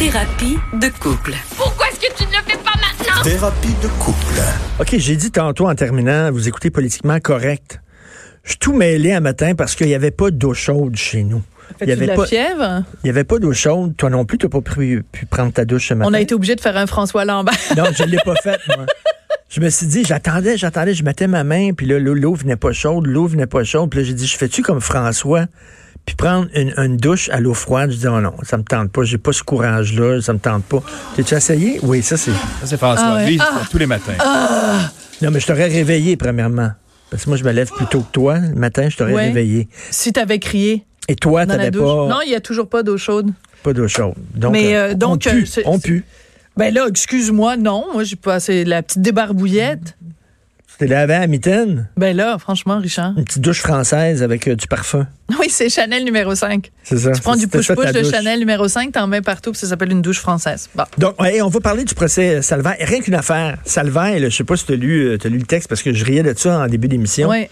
Thérapie de couple. Pourquoi est-ce que tu ne le fais pas maintenant? Thérapie de couple. OK, j'ai dit tantôt en terminant, vous écoutez politiquement correct. Je suis tout mêlé un matin parce qu'il n'y avait pas d'eau chaude chez nous. Il y Fais-tu de avait la pas, fièvre? il y avait pas d'eau chaude. Toi non plus, tu n'as pas pu, pu prendre ta douche ce matin. On a été obligé de faire un François Lambert. Non, je ne l'ai pas faite, moi. Je me suis dit, j'attendais, j'attendais, je mettais ma main, puis là, l'eau, l'eau venait pas chaude, l'eau venait pas chaude. Puis là, j'ai dit, je fais-tu comme François, puis prendre une, une douche à l'eau froide? Je dis, oh non, ça me tente pas, j'ai pas ce courage-là, ça me tente pas. T'as-tu essayé? Oui, ça c'est. Ça, c'est François. Ah ouais. Lui, il Ah. fait tous les matins. Non, mais je t'aurais réveillé, premièrement. Parce que moi, je me lève plus tôt que toi. Le matin, je t'aurais Ouais. réveillé. si t'avais crié Et toi, dans la t'avais douche. pas, Non, il y a toujours pas d'eau chaude. pas d'eau chaude. Donc, Mais, euh, euh, donc, on pue, euh, on pue. Ben là, excuse-moi, non. Moi, j'ai passé la petite débarbouillette. Tu t'es lavé à mitaine, Ben là, franchement, Richard. une petite douche française avec euh, du parfum. Oui, c'est Chanel numéro 5. C'est ça. Tu prends du push-push de. Chanel numéro 5, t'en mets partout, puis ça s'appelle une douche française. Bon. Donc, ouais, on va parler du procès Salvaire. Rien qu'une affaire. Salvaire, là, je sais pas si tu as lu, euh, t'as lu le texte parce que je riais de ça en début d'émission. Ouais.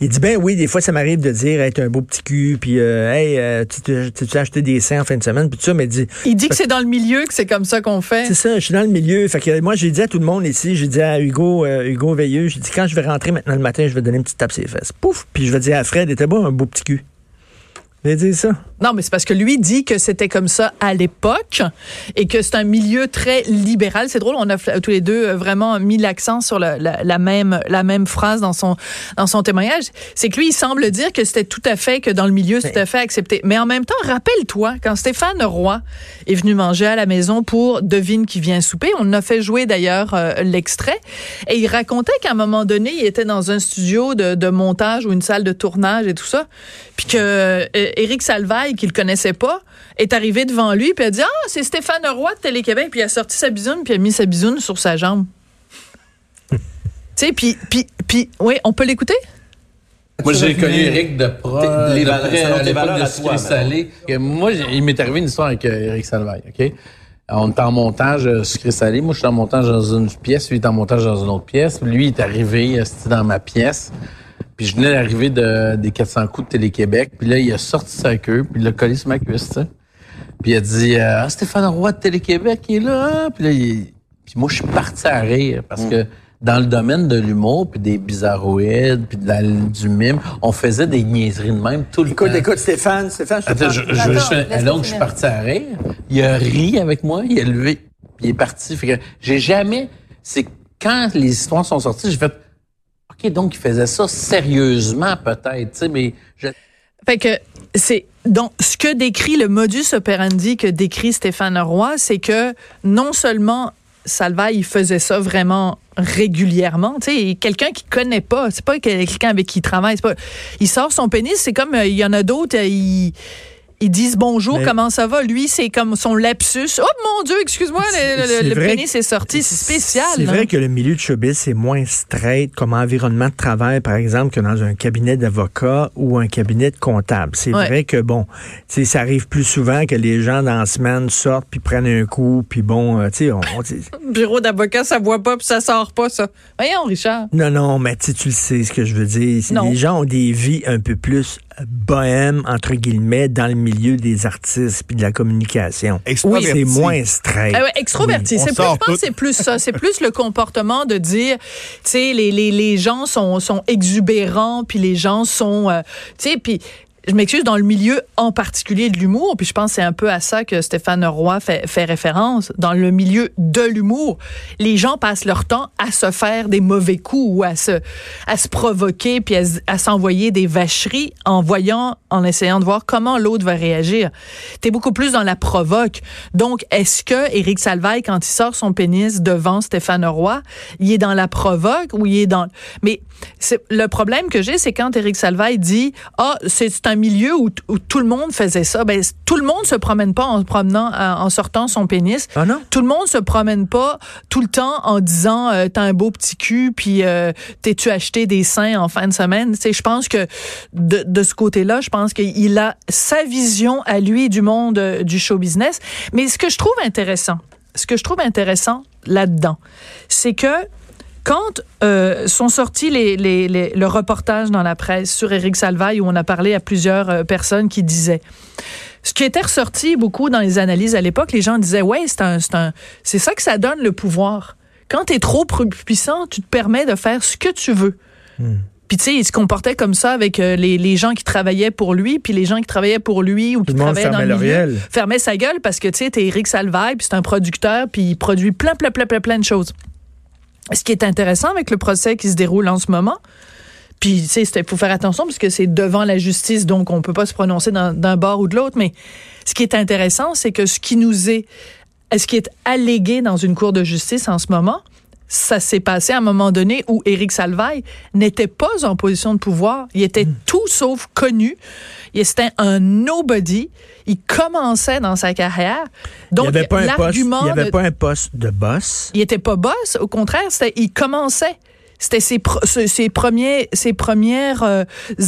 Il dit, ben oui, des fois, ça m'arrive de dire, hey, t'as un beau petit cul, puis, euh, hey, euh, tu t'es- t'es acheté des seins en fin de semaine, puis tout ça, mais il dit, Il dit que c'est dans le milieu que c'est comme ça qu'on fait. c'est ça, je suis dans le milieu. Fait que moi, j'ai dit à tout le monde ici, j'ai dit à Hugo, euh, Hugo Veilleux, j'ai dit, quand je vais rentrer maintenant le matin, je vais donner une petite tape sur les fesses. Pouf! Puis je vais dire à Fred, était beau, un beau petit cul. Il a dit ça. Non, mais c'est parce que lui dit que c'était comme ça à l'époque et que c'est un milieu très libéral. C'est drôle, on a tous les deux euh, vraiment mis l'accent sur la, la- la même la même phrase dans son dans son témoignage. C'est que lui, il semble dire que c'était tout à fait que dans le milieu, c'est tout à fait accepté. Mais en même temps, rappelle-toi quand Stéphane Roy est venu manger à la maison pour devine qui vient souper. On a fait jouer d'ailleurs euh, l'extrait et il racontait qu'à un moment donné, il était dans un studio de, de montage ou une salle de tournage et tout ça, puis que euh, Éric Salvaille, qu'il connaissait pas, est arrivé devant lui puis a dit ah c'est Stéphane Roy de Télé-Québec puis il a sorti sa bisoune puis il a mis sa bisoune sur sa jambe. tu sais puis puis puis oui on peut l'écouter? Moi, j'ai connu Eric de proche, Les de valeurs- de à Sucré toi, Salé. Moi, il m'est arrivé une histoire avec euh, Eric Salvaille, OK? On est en montage euh, Sucré Salé. Moi, je suis en montage dans une pièce. Lui, il est en montage dans une autre pièce. Lui, il est arrivé, euh, c'était dans ma pièce. Puis je venais d'arriver de, des 400 coups de Télé-Québec. Puis là, il a sorti sa queue, puis il l'a collé sur ma cuisse, tu sais. Puis il a dit euh, Ah, Stéphane Roy de Télé-Québec, il est là. Puis là, il... puis moi, je suis parti à rire parce que dans le domaine de l'humour, puis des bizarroïdes, puis de la- du mime, on faisait des niaiseries de même tout le Écoute, temps. écoute, Stéphane, Stéphane, je te Attends, je, je, Attends, je donc, je suis parti à rire. Il a ri avec moi, il a levé, puis il est parti. Fait que j'ai jamais... C'est quand les histoires sont sorties, j'ai fait... Donc il faisait ça sérieusement, peut-être, mais... Je, Fait que c'est donc ce que décrit le modus operandi que décrit Stéphane Roy, c'est que non seulement Salvaille il faisait ça vraiment régulièrement, tu sais, quelqu'un qui connaît pas, c'est pas quelqu'un avec qui il travaille, pas il sort son pénis, c'est comme euh, il y en a d'autres, euh, ils disent bonjour, Mais- comment ça va? Lui, c'est comme son lapsus. Oh mon Dieu, excuse-moi, le, le- pénis est sorti. C'est spécial. C'est vrai que le milieu de showbiz, c'est moins straight comme environnement de travail, par exemple, que dans un cabinet d'avocat ou un cabinet de comptable. C'est Ouais. vrai que, bon, ça arrive plus souvent que les gens dans la semaine sortent puis prennent un coup, puis bon, euh, tu sais, on... Bureau d'avocat, ça voit pas puis ça sort pas, ça. Voyons, Richard. non, non, mais tu le sais ce que je veux dire. Non. Les gens ont des vies un peu plus bohèmes, entre guillemets, dans le milieu des artistes puis de la communication. Extraverti. C'est moins straight. Ah ouais, extroverti. Oui, c'est plus, je sort pense c'est plus ça. C'est plus le comportement de dire, tu sais, les, les, les gens sont, sont exubérants, puis les gens sont, euh, tu sais, puis je m'excuse, dans le milieu en particulier de l'humour, puis je pense que c'est un peu à ça que Stéphane Roy fait, référence, dans le milieu de l'humour, les gens passent leur temps à se faire des mauvais coups ou à se, à se provoquer, puis à, s'envoyer des vacheries en voyant, en essayant de voir comment l'autre va réagir. T'es beaucoup plus dans la provoque. Donc, est-ce que Éric Salvaille, quand il sort son pénis devant Stéphane Roy, il est dans la provoque ou il est dans... Mais le problème que j'ai, c'est quand Éric Salvaille dit « Ah, c'est c'est un un milieu où, où tout le monde faisait ça. Ben, tout le monde se promène pas en promenant, en, en sortant son pénis. Ah non? Tout le monde se promène pas tout le temps en disant euh, t'as un beau petit cul puis euh, t'es-tu acheté des seins en fin de semaine? Tu je pense que de, de ce côté-là, je pense qu'il a sa vision à lui du monde euh, du show business. Mais ce que je trouve intéressant, ce que je trouve intéressant là-dedans, c'est que quand euh, sont sortis les, les, les- le reportage dans la presse sur Éric Salvaille, où on a parlé à plusieurs euh, personnes qui disaient, ce qui était ressorti beaucoup dans les analyses à l'époque, les gens disaient, ouais, c'est un, c'est ça que ça donne le pouvoir. Quand tu es trop pu- puissant, tu te permets de faire ce que tu veux. Puis tu sais, il se comportait comme ça avec euh, les, les gens qui travaillaient pour lui, puis les gens qui travaillaient pour lui ou qui travaillaient dans le milieu fermait sa gueule parce que tu sais, t'es Éric Salvaille, puis c'est un producteur, puis il produit plein, plein, plein, plein, plein de choses. Ce qui est intéressant avec le procès qui se déroule en ce moment, puis tu sais, il faut faire attention parce que c'est devant la justice, donc on peut pas se prononcer d'un bord ou de l'autre, mais ce qui est intéressant, c'est que ce qui nous est, ce qui est allégué dans une cour de justice en ce moment, ça s'est passé à un moment donné où Éric Salvaille n'était pas en position de pouvoir. Il était tout sauf connu. Il était un nobody. Il commençait dans sa carrière. Donc, il n'y avait pas un poste. l'argument Il avait de- pas un poste de boss. il était pas boss, au contraire, c'était il commençait. C'était ses, premiers, ses premières euh,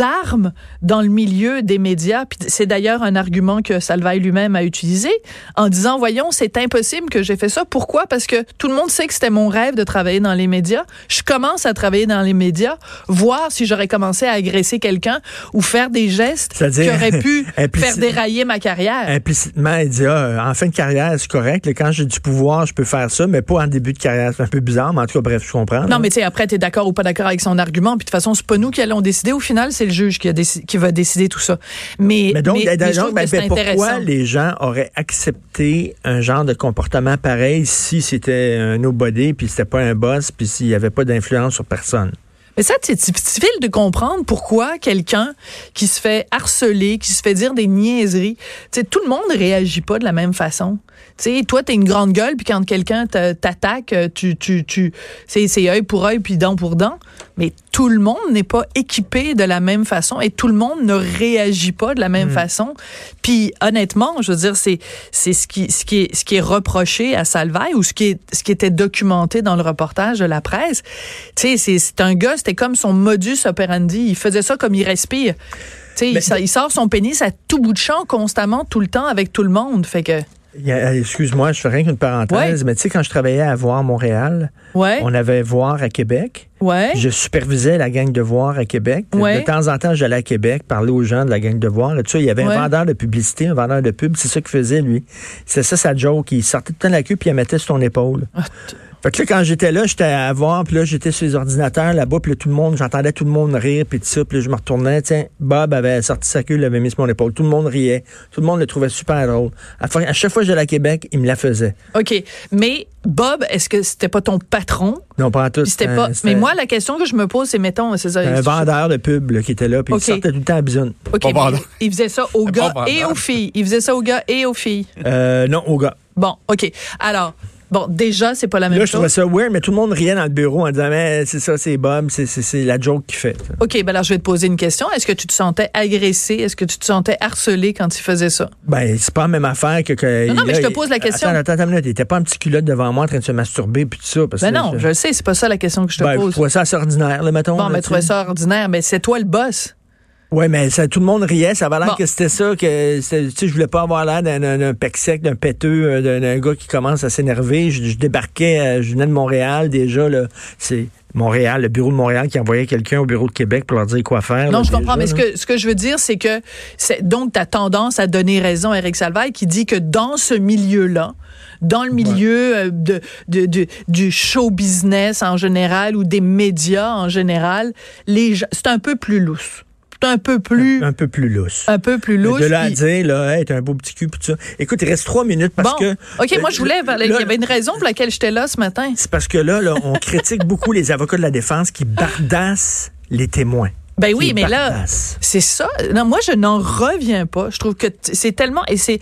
armes dans le milieu des médias. Puis c'est d'ailleurs un argument que Salvaille lui-même a utilisé en disant, voyons, c'est impossible que j'ai fait ça. Pourquoi? Parce que tout le monde sait que c'était mon rêve de travailler dans les médias. Je commence à travailler dans les médias, voir si j'aurais commencé à agresser quelqu'un ou faire des gestes qui auraient pu faire dérailler ma carrière. Implicitement, il dit, ah, en fin de carrière, c'est correct. Quand j'ai du pouvoir, je peux faire ça, mais pas en début de carrière. C'est un peu bizarre, mais en tout cas, bref, je comprends. là. Non, mais tu sais, après, d'accord ou pas d'accord avec son argument. Puis de toute façon, c'est pas nous qui allons décider. Au final, c'est le juge qui, a déci- qui va décider tout ça. Mais, Mais donc, mais- mais je donc, trouve ben, ben, pourquoi les gens auraient accepté un genre de comportement pareil si c'était un nobody, puis c'était pas un boss, puis s'il n'y avait pas d'influence sur personne? Mais ça, c'est difficile de comprendre pourquoi quelqu'un qui se fait harceler, qui se fait dire des niaiseries, tu sais, tout le monde réagit pas de la même façon. Tu sais, toi, t'es une grande gueule, puis quand quelqu'un t'attaque, tu, tu, tu, c'est œil pour œil, puis dent pour dent. Mais tout le monde n'est pas équipé de la même façon et tout le monde ne réagit pas de la même façon. Puis honnêtement, je veux dire, c'est, c'est ce qui, ce qui est, ce qui est reproché à Salvaille ou ce qui est, ce qui était documenté dans le reportage de la presse. Tu sais, c'est, c'est un gars, c'était comme son modus operandi. Il faisait ça comme il respire. Tu sais, il, sort- il sort son pénis à tout bout de champ constamment, tout le temps, avec tout le monde. Fait que, Excuse-moi, je fais rien qu'une parenthèse, mais tu sais, quand je travaillais à Voir Montréal, ouais, on avait Voir à Québec. ouais. Je supervisais la gang de Voir à Québec. De temps en temps, j'allais à Québec parler aux gens de la gang de Voir. Là, tu sais, il y avait un vendeur de publicité, un vendeur de pub. C'est ça qu'il faisait, lui. C'est ça sa joke. Il sortait tout le temps la queue puis il la mettait sur ton épaule. Ah, Fait que là, quand j'étais là, j'étais à voir, puis là, j'étais sur les ordinateurs là-bas, puis là, tout le monde, j'entendais tout le monde rire, puis tout ça, puis là, je me retournais, tiens, Bob avait sorti sa queue, il l'avait mis sur mon épaule. Tout le monde riait. Tout le monde le trouvait super drôle. À, chaque fois que j'allais à Québec, il me la faisait. OK. Mais Bob, est-ce que c'était pas ton patron? Non, pas en tout. C'était c'était pas. Mais moi, la question que je me pose, c'est mettons, c'est ça. un vendeur de pub là, qui était là, puis il sortait tout le temps à vendeur. il faisait ça aux gars et aux filles. Il faisait ça aux gars et aux filles. Euh, non, au gars. Bon, OK. Alors, bon, déjà, c'est pas la même Là, je trouvais chose. ça weird, mais tout le monde riait dans le bureau en disant, mais c'est ça, c'est Bob, c'est- c'est c'est la joke qu'il fait. OK, ben alors je vais te poser une question. Est-ce que tu te sentais agressé? Est-ce que tu te sentais harcelé quand il faisait ça? Ben, c'est pas la même affaire que. que Non, non, mais là, je te pose la question. Attends, attends, attends était pas un petit culotte devant moi en train de se masturber puis tout ça. Parce Ben que non, je le sais, c'est pas ça la question que je te Ben, je pose. trouvais ça assez ordinaire, là, mettons. Bon, là, mais tu trouvais ça ordinaire, mais c'est toi le boss. Ouais, mais ça, tout le monde riait. Ça avait l'air Bon. que c'était ça, que c'était- tu sais, je voulais pas avoir l'air d'un- pec sec, d'un péteux, euh, d'un gars qui commence à s'énerver. Je, je débarquais, euh, je venais de Montréal déjà. C'est Montréal, le bureau de Montréal qui envoyait quelqu'un au bureau de Québec pour leur dire quoi faire. Non, là, je comprends, mais ce que, ce que je veux dire, c'est que c'est donc tu as tendance à donner raison à Eric Salvaille qui dit que dans ce milieu-là, dans le milieu euh, de, de, de- du show business en général ou des médias en général, c'est un peu plus lousse. Un peu plus, Un peu plus lousse. un peu plus lousse. de là à puis- dire, là, hey, t'as un beau petit cul, puis tout ça. Écoute, il reste trois minutes parce bon, que. OK, moi, je voulais, Là, il y avait une raison pour laquelle j'étais là ce matin. C'est parce que là, là on critique beaucoup les avocats de la défense qui bardassent les témoins. Ben oui, mais là, c'est ça. Non, moi, je n'en reviens pas. Je trouve que c'est tellement et c'est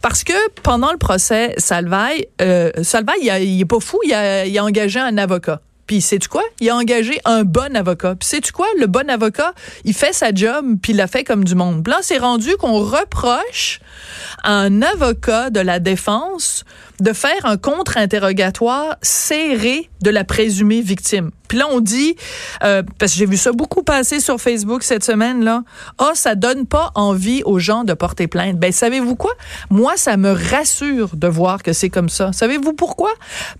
parce que pendant le procès Salvaille, euh, Salvaille, il, a- il est pas fou, il a, il a engagé un avocat. Puis sais-tu quoi? Il a engagé un bon avocat. Puis sais-tu quoi? Le bon avocat, il fait sa job, puis il l'a fait comme du monde. Puis là, c'est rendu qu'on reproche à un avocat de la défense de faire un contre-interrogatoire serré de la présumée victime. Puis là, on dit, euh, parce que j'ai vu ça beaucoup passer sur Facebook cette semaine, là, ah, oh, ça donne pas envie aux gens de porter plainte. Ben, savez-vous quoi? Moi, ça me rassure de voir que c'est comme ça. Savez-vous pourquoi?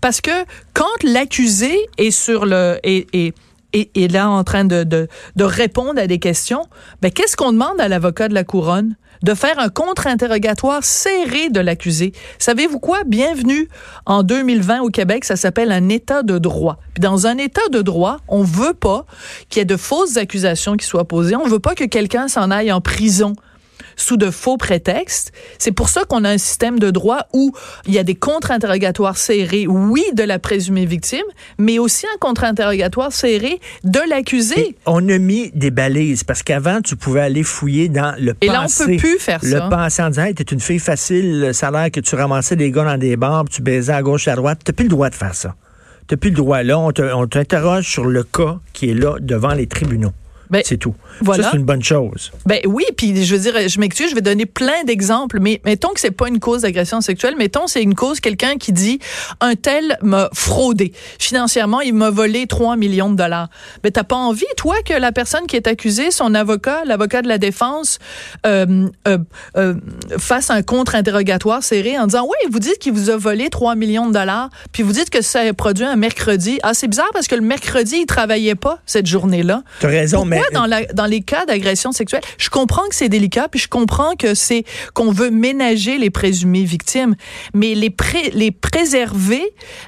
Parce que quand l'accusé est sur le, est, est, est, là en train de, de, de répondre à des questions, ben, qu'est-ce qu'on demande à l'avocat de la couronne? De faire un contre-interrogatoire serré de l'accusé. Savez-vous quoi? Bienvenue en 2020 au Québec, ça s'appelle un état de droit. Dans un état de droit, on veut pas qu'il y ait de fausses accusations qui soient posées. On veut pas que quelqu'un s'en aille en prison sous de faux prétextes. C'est pour ça qu'on a un système de droit où il y a des contre-interrogatoires serrés, oui, de la présumée victime, mais aussi un contre-interrogatoire serré de l'accusé. On a mis des balises parce qu'avant, tu pouvais aller fouiller dans le passé. Et là, on peut plus faire ça. Le passé en disant, hey, t'es une fille facile, ça a l'air que tu ramassais des gars dans des bars, tu baisais à gauche et à droite. T'as plus le droit de faire ça. T'as plus le droit. Là, on t'interroge sur le cas qui est là devant les tribunaux. Ben, c'est tout. Voilà. Ça, c'est une bonne chose. Ben oui, puis je veux dire, je m'excuse, je vais donner plein d'exemples, mais mettons que c'est pas une cause d'agression sexuelle, mettons c'est une cause quelqu'un qui dit un tel m'a fraudé financièrement, il m'a volé 3 millions de dollars. Mais ben, t'as pas envie, toi, que la personne qui est accusée, son avocat, l'avocat de la défense, euh, euh, euh, fasse un contre-interrogatoire serré en disant, oui, vous dites qu'il vous a volé 3 millions de dollars, puis vous dites que ça a produit un mercredi. Ah, c'est bizarre parce que le mercredi, il travaillait pas cette journée-là. T'as raison, mais dans, la, dans les cas d'agression sexuelle, je comprends que c'est délicat, puis je comprends que c'est qu'on veut ménager les présumées victimes, mais les, pré, les préserver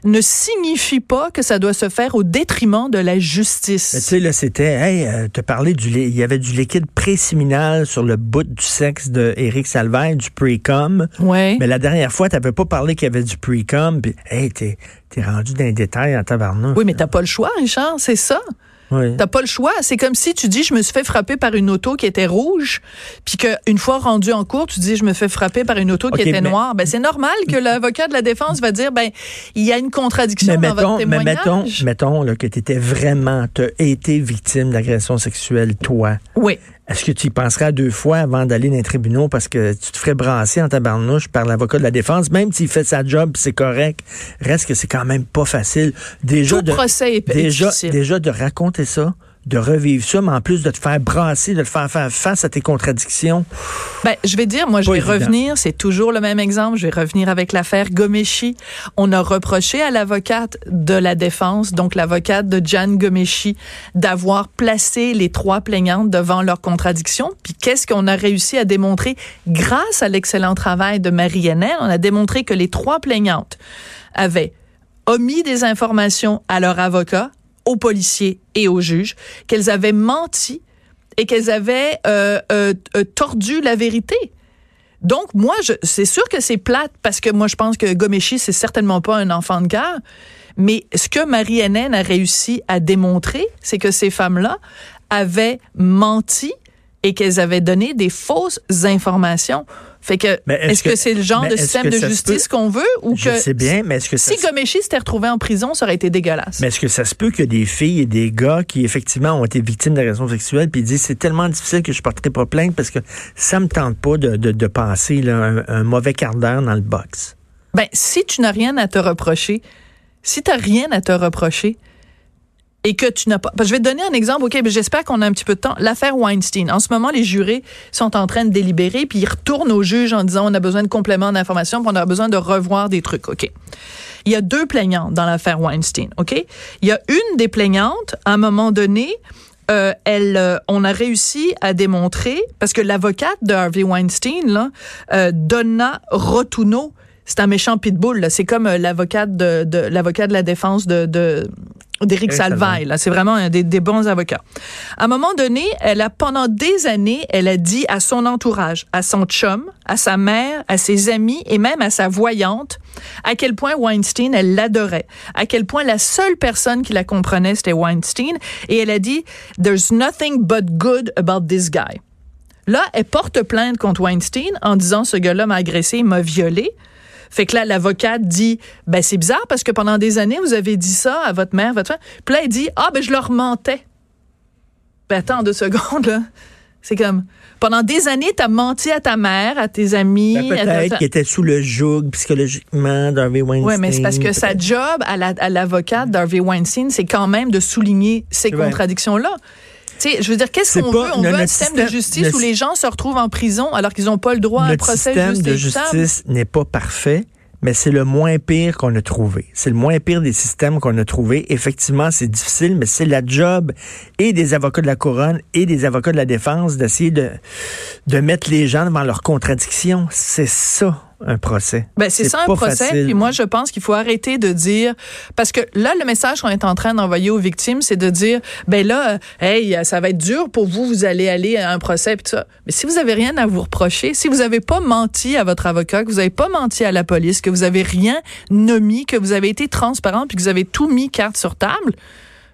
ne signifie pas que ça doit se faire au détriment de la justice. Tu sais, là, c'était, hey, euh, te parler du, il y avait du liquide préséminal sur le bout du sexe de Éric Salvaire, du pre-com. Ouais. Mais la dernière fois, t'avais pas parlé qu'il y avait du pre-com, puis, hey, t'es, t'es rendu dans les détails en tabarnouche. Oui, mais t'as pas le choix, Richard, c'est ça. Oui. T'as pas le choix. C'est comme si tu dis, je me suis fait frapper par une auto qui était rouge, puis qu'une fois rendu en cours, tu dis, je me fais frapper par une auto qui était noire. Ben, c'est normal que l'avocat de la défense va dire, ben, il y a une contradiction dans votre témoignage. Mais mettons, mettons là, que tu étais vraiment, tu été victime d'agression sexuelle, toi. Oui. Est-ce que tu y penseras deux fois avant d'aller dans les tribunaux parce que tu te ferais brasser en tabarnouche par l'avocat de la défense, même s'il fait sa job c'est correct, reste que c'est quand même pas facile. Déjà Tout de, procès est déjà, difficile. déjà de raconter ça, de revivre ça, mais en plus de te faire brasser, de te faire faire face à tes contradictions. Ben, je vais dire, moi, je vais évident. revenir, c'est toujours le même exemple, je vais revenir avec l'affaire Gomeshi. On a reproché à l'avocate de la défense, donc l'avocate de Jan Gomeshi, d'avoir placé les trois plaignantes devant leurs contradictions. Puis qu'est-ce qu'on a réussi à démontrer? Grâce à l'excellent travail de Marie Hennel? On a démontré que les trois plaignantes avaient omis des informations à leur avocat, aux policiers et aux juges, qu'elles avaient menti et qu'elles avaient euh, euh, euh, tordu la vérité. Donc, moi, c'est sûr que c'est plate parce que moi, je pense que Gomeshi, c'est certainement pas un enfant de cœur. Mais ce que Marie Hennen a réussi à démontrer, c'est que ces femmes-là avaient menti et qu'elles avaient donné des fausses informations. Fait que, est-ce que, c'est le genre de système de justice qu'on veut ou Je que sais bien, mais est-ce que ça si se- Gomeshi s'était retrouvé en prison, ça aurait été dégueulasse. Mais est-ce que ça se peut que des filles et des gars qui effectivement ont été victimes d'agression sexuelle puis ils disent c'est tellement difficile que je porterai pas plainte parce que ça me tente pas de, de, de passer là, un, un mauvais quart d'heure dans le box. Ben, si tu n'as rien à te reprocher, si tu n'as rien à te reprocher et que tu n'as pas. je vais te donner un exemple, OK, j'espère qu'on a un petit peu de temps. L'affaire Weinstein. En ce moment, les jurés sont en train de délibérer, puis ils retournent au juge en disant on a besoin de compléments d'informations, puis on a besoin de revoir des trucs. OK. Il y a deux plaignantes dans l'affaire Weinstein. OK? Il y a une des plaignantes, à un moment donné, euh, elle, euh, on a réussi à démontrer, parce que l'avocate de Harvey Weinstein, là, euh, Donna Rotuno, c'est un méchant pitbull. C'est comme l'avocate de, de l'avocat de la défense de, de d'Éric Éric Salvaille. Là, c'est vraiment un des, des bons avocats. À un moment donné, elle a pendant des années, elle a dit à son entourage, à son chum, à sa mère, à ses amis et même à sa voyante, à quel point Weinstein, elle l'adorait, à quel point la seule personne qui la comprenait, c'était Weinstein, et elle a dit, There's nothing but good about this guy. Là, elle porte plainte contre Weinstein en disant, ce gars-là m'a agressé, il m'a violé. Fait que là, l'avocate dit, ben c'est bizarre parce que pendant des années, vous avez dit ça à votre mère, votre femme. Puis là, elle dit, ah ben je leur mentais. Ben attends deux secondes, là. C'est comme, pendant des années, t'as menti à ta mère, à tes amis. Ben, ta- Peut-être qu'il était sous le joug psychologiquement d'Harvey Weinstein. Oui, mais c'est parce que sa job à la- à l'avocate d'Harvey Weinstein, c'est quand même de souligner ces contradictions-là. Tu sais, je veux dire, qu'est-ce qu'on veut? On le- veut un système système- de justice le- où les gens se retrouvent en prison alors qu'ils n'ont pas le droit à un procès système juste de et équitable. justice n'est pas parfait, mais c'est le moins pire qu'on a trouvé. C'est le moins pire des systèmes qu'on a trouvé. Effectivement, c'est difficile, mais c'est la job et des avocats de la couronne et des avocats de la défense d'essayer de, de mettre les gens devant leurs contradictions. C'est ça, un procès. Ben, c'est ça un procès. facile. Puis moi, je pense qu'il faut arrêter de dire parce que là, le message qu'on est en train d'envoyer aux victimes, c'est de dire ben là, euh, hey, ça va être dur pour vous, vous allez aller à un procès puis tout ça. Mais si vous avez rien à vous reprocher, si vous avez pas menti à votre avocat, que vous avez pas menti à la police, que vous avez rien nommé, que vous avez été transparent puis que vous avez tout mis carte sur table.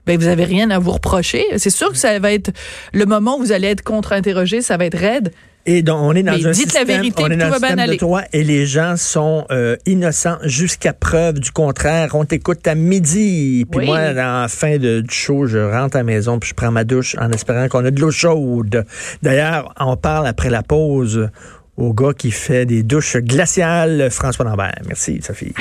Ben, vous avez rien à vous reprocher. C'est sûr que ça va être le moment où vous allez être contre-interrogé, ça va être raide. Et donc, on est dans Mais un dites la système, vérité, on est dans un système de droit et les gens sont euh, innocents jusqu'à preuve du contraire. On t'écoute à midi. Puis Oui. moi, à la fin de, du show, je rentre à la maison puis je prends ma douche en espérant qu'on a de l'eau chaude. D'ailleurs, on parle après la pause au gars qui fait des douches glaciales, François Lambert. Merci, Sophie.